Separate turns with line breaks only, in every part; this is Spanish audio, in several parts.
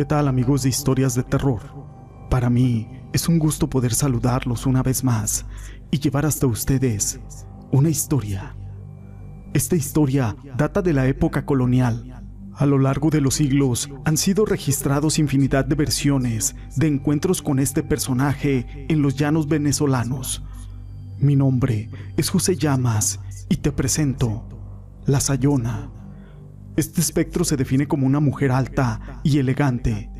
¿Qué tal amigos de historias de terror? Para mí es un gusto poder saludarlos una vez más y llevar hasta ustedes una historia. Esta historia data de la época colonial. A lo largo de los siglos han sido registrados infinidad de versiones de encuentros con este personaje en los llanos venezolanos. Mi nombre es José Llamas y te presento La Sayona. Este espectro se define como una mujer alta y elegante,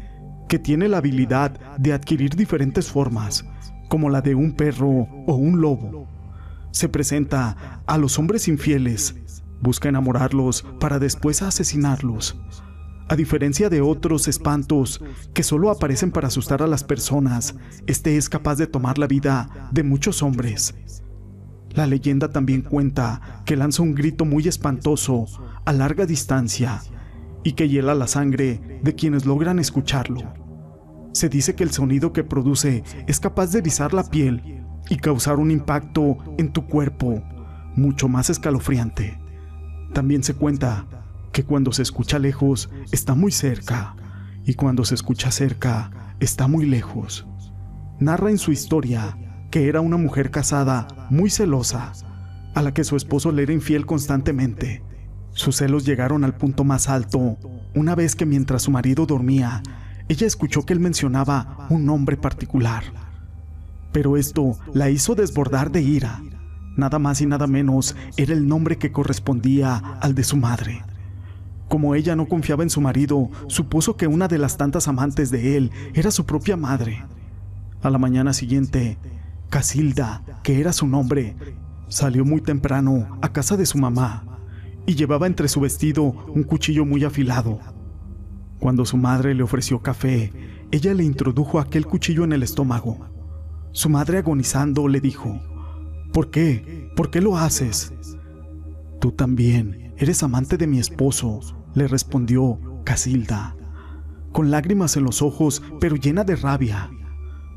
que tiene la habilidad de adquirir diferentes formas, como la de un perro o un lobo. Se presenta a los hombres infieles, busca enamorarlos para después asesinarlos. A diferencia de otros espantos que solo aparecen para asustar a las personas, este es capaz de tomar la vida de muchos hombres. La leyenda también cuenta que lanza un grito muy espantoso a larga distancia y que hiela la sangre de quienes logran escucharlo. Se dice que el sonido que produce es capaz de erizar la piel y causar un impacto en tu cuerpo mucho más escalofriante. También se cuenta que cuando se escucha lejos está muy cerca y cuando se escucha cerca está muy lejos. Narra en su historia que era una mujer casada muy celosa, a la que su esposo le era infiel constantemente sus celos llegaron al punto más alto una vez que mientras su marido dormía, ella escuchó que él mencionaba un nombre particular. Pero esto la hizo desbordar de ira. Nada más y nada menos era el nombre que correspondía al de su madre. Como ella no confiaba en su marido, supuso que una de las tantas amantes de él era su propia madre. A la mañana siguiente, Casilda, que era su nombre, salió muy temprano a casa de su mamá y llevaba entre su vestido un cuchillo muy afilado. Cuando su madre le ofreció café, ella le introdujo aquel cuchillo en el estómago. Su madre agonizando le dijo, ¿Por qué? ¿Por qué lo haces? Tú también eres amante de mi esposo, le respondió Casilda, con lágrimas en los ojos, pero llena de rabia.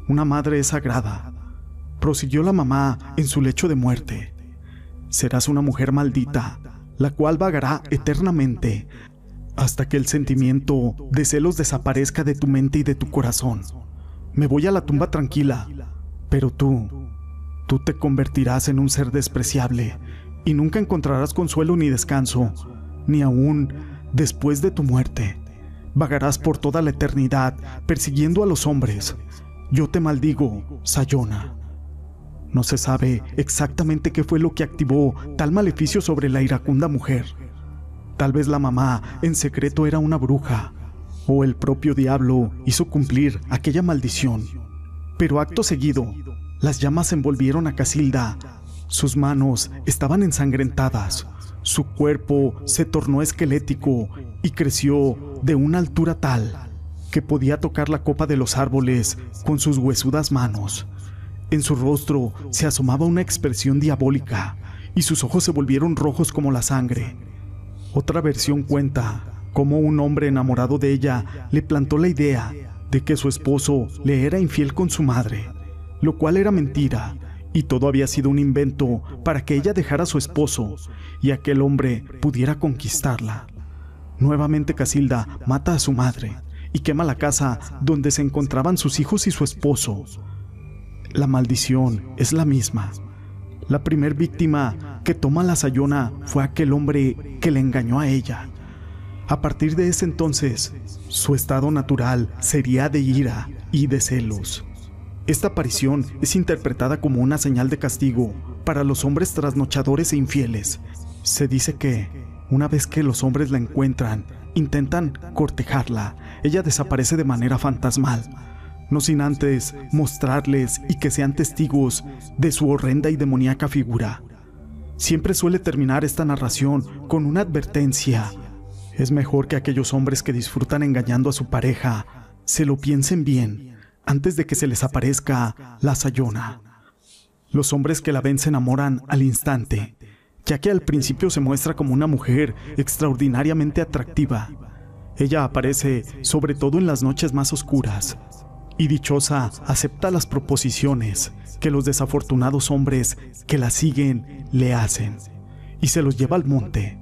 Una madre es sagrada. Prosiguió la mamá en su lecho de muerte. Serás una mujer maldita, la cual vagará eternamente hasta que el sentimiento de celos desaparezca de tu mente y de tu corazón. Me voy a la tumba tranquila, pero tú, tú te convertirás en un ser despreciable y nunca encontrarás consuelo ni descanso, ni aún después de tu muerte. Vagarás por toda la eternidad persiguiendo a los hombres. Yo te maldigo, Sayona. No se sabe exactamente qué fue lo que activó tal maleficio sobre la iracunda mujer. Tal vez la mamá en secreto era una bruja, o el propio diablo hizo cumplir aquella maldición. Pero acto seguido, las llamas envolvieron a Casilda. Sus manos estaban ensangrentadas, su cuerpo se tornó esquelético y creció de una altura tal que podía tocar la copa de los árboles con sus huesudas manos. En su rostro se asomaba una expresión diabólica y sus ojos se volvieron rojos como la sangre. Otra versión cuenta cómo un hombre enamorado de ella le plantó la idea de que su esposo le era infiel con su madre, lo cual era mentira y todo había sido un invento para que ella dejara a su esposo y aquel hombre pudiera conquistarla. Nuevamente Casilda mata a su madre y quema la casa donde se encontraban sus hijos y su esposo, la maldición es la misma. La primer víctima que toma la sayona fue aquel hombre que le engañó a ella. A partir de ese entonces, su estado natural sería de ira y de celos. Esta aparición es interpretada como una señal de castigo para los hombres trasnochadores e infieles. Se dice que, una vez que los hombres la encuentran, intentan cortejarla, ella desaparece de manera fantasmal no sin antes mostrarles y que sean testigos de su horrenda y demoníaca figura. Siempre suele terminar esta narración con una advertencia. Es mejor que aquellos hombres que disfrutan engañando a su pareja se lo piensen bien antes de que se les aparezca la sayona. Los hombres que la ven se enamoran al instante, ya que al principio se muestra como una mujer extraordinariamente atractiva. Ella aparece sobre todo en las noches más oscuras, y dichosa acepta las proposiciones que los desafortunados hombres que la siguen le hacen y se los lleva al monte.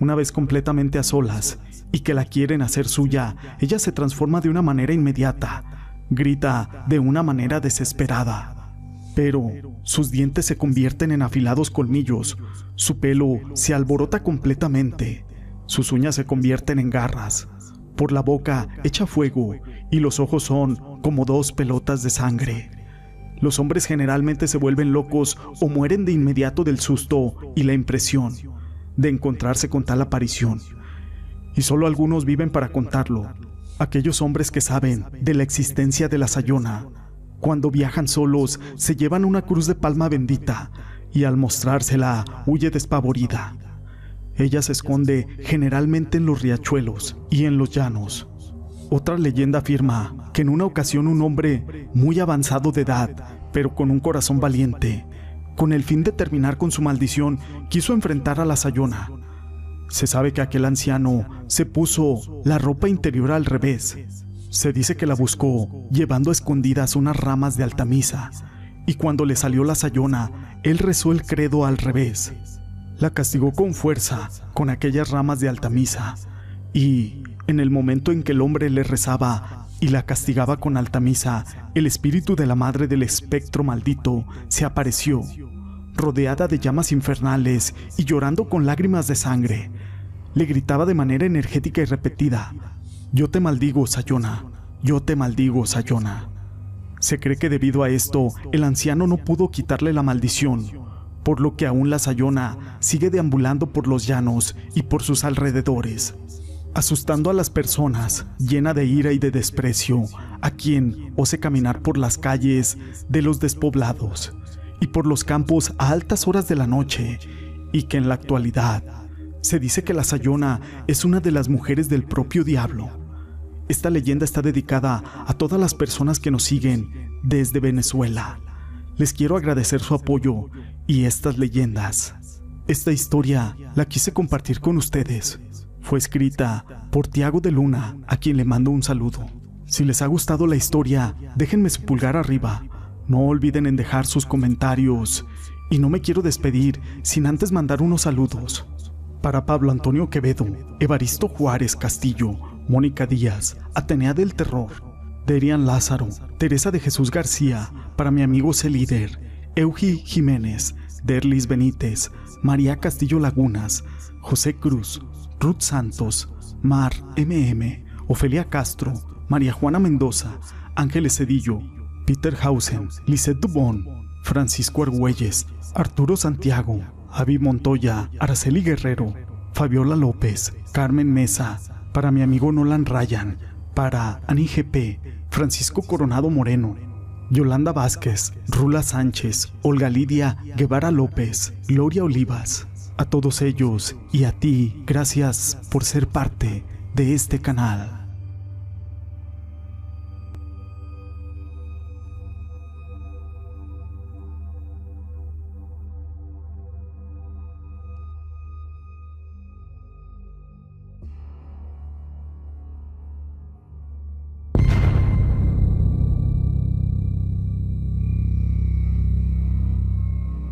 Una vez completamente a solas, y que la quieren hacer suya, ella se transforma de una manera inmediata, grita de una manera desesperada. Pero sus dientes se convierten en afilados colmillos, su pelo se alborota completamente, sus uñas se convierten en garras, por la boca echa fuego y los ojos son como dos pelotas de sangre. Los hombres generalmente se vuelven locos o mueren de inmediato del susto y la impresión de encontrarse con tal aparición. Y solo algunos viven para contarlo. Aquellos hombres que saben de la existencia de la Sayona, cuando viajan solos, se llevan una cruz de palma bendita y al mostrársela huye despavorida. Ella se esconde generalmente en los riachuelos y en los llanos. Otra leyenda afirma que en una ocasión un hombre muy avanzado de edad, pero con un corazón valiente, con el fin de terminar con su maldición, quiso enfrentar a la Sayona. Se sabe que aquel anciano se puso la ropa interior al revés se dice que la buscó llevando a escondidas unas ramas de altamisa, y cuando le salió la sayona, él rezó el credo al revés. La castigó con fuerza con aquellas ramas de altamisa, y en el momento en que el hombre le rezaba y la castigaba con altamisa, el espíritu de la madre del espectro maldito se apareció, rodeada de llamas infernales y llorando con lágrimas de sangre. Le gritaba de manera energética y repetida, yo te maldigo, Sayona. Yo te maldigo, Sayona. Se cree que debido a esto, el anciano no pudo quitarle la maldición, por lo que aún la Sayona sigue deambulando por los llanos y por sus alrededores, asustando a las personas, llena de ira y de desprecio, a quien ose caminar por las calles de los despoblados y por los campos a altas horas de la noche, y que en la actualidad se dice que la Sayona es una de las mujeres del propio diablo esta leyenda está dedicada a todas las personas que nos siguen desde Venezuela. Les quiero agradecer su apoyo y estas leyendas. Esta historia la quise compartir con ustedes. Fue escrita por Tiago de Luna, a quien le mando un saludo. Si les ha gustado la historia, déjenme su pulgar arriba. No olviden en dejar sus comentarios. Y no me quiero despedir sin antes mandar unos saludos. Para Pablo Antonio Quevedo, Evaristo Juárez Castillo, Mónica Díaz, Atenea del Terror, Derian Lázaro, Teresa de Jesús García, para mi amigo Celíder, Eugi Jiménez, Derlis Benítez, María Castillo Lagunas, José Cruz, Ruth Santos, Mar MM, Ofelia Castro, María Juana Mendoza, Ángeles Cedillo, Peter Hausen, Lisette Dubón, Francisco Argüelles, Arturo Santiago, Javi Montoya, Araceli Guerrero, Fabiola López, Carmen Mesa, para mi amigo Nolan Ryan, para Ani GP, Francisco Coronado Moreno, Yolanda Vázquez, Rula Sánchez, Olga Lidia Guevara López, Gloria Olivas. A todos ellos y a ti, gracias por ser parte de este canal.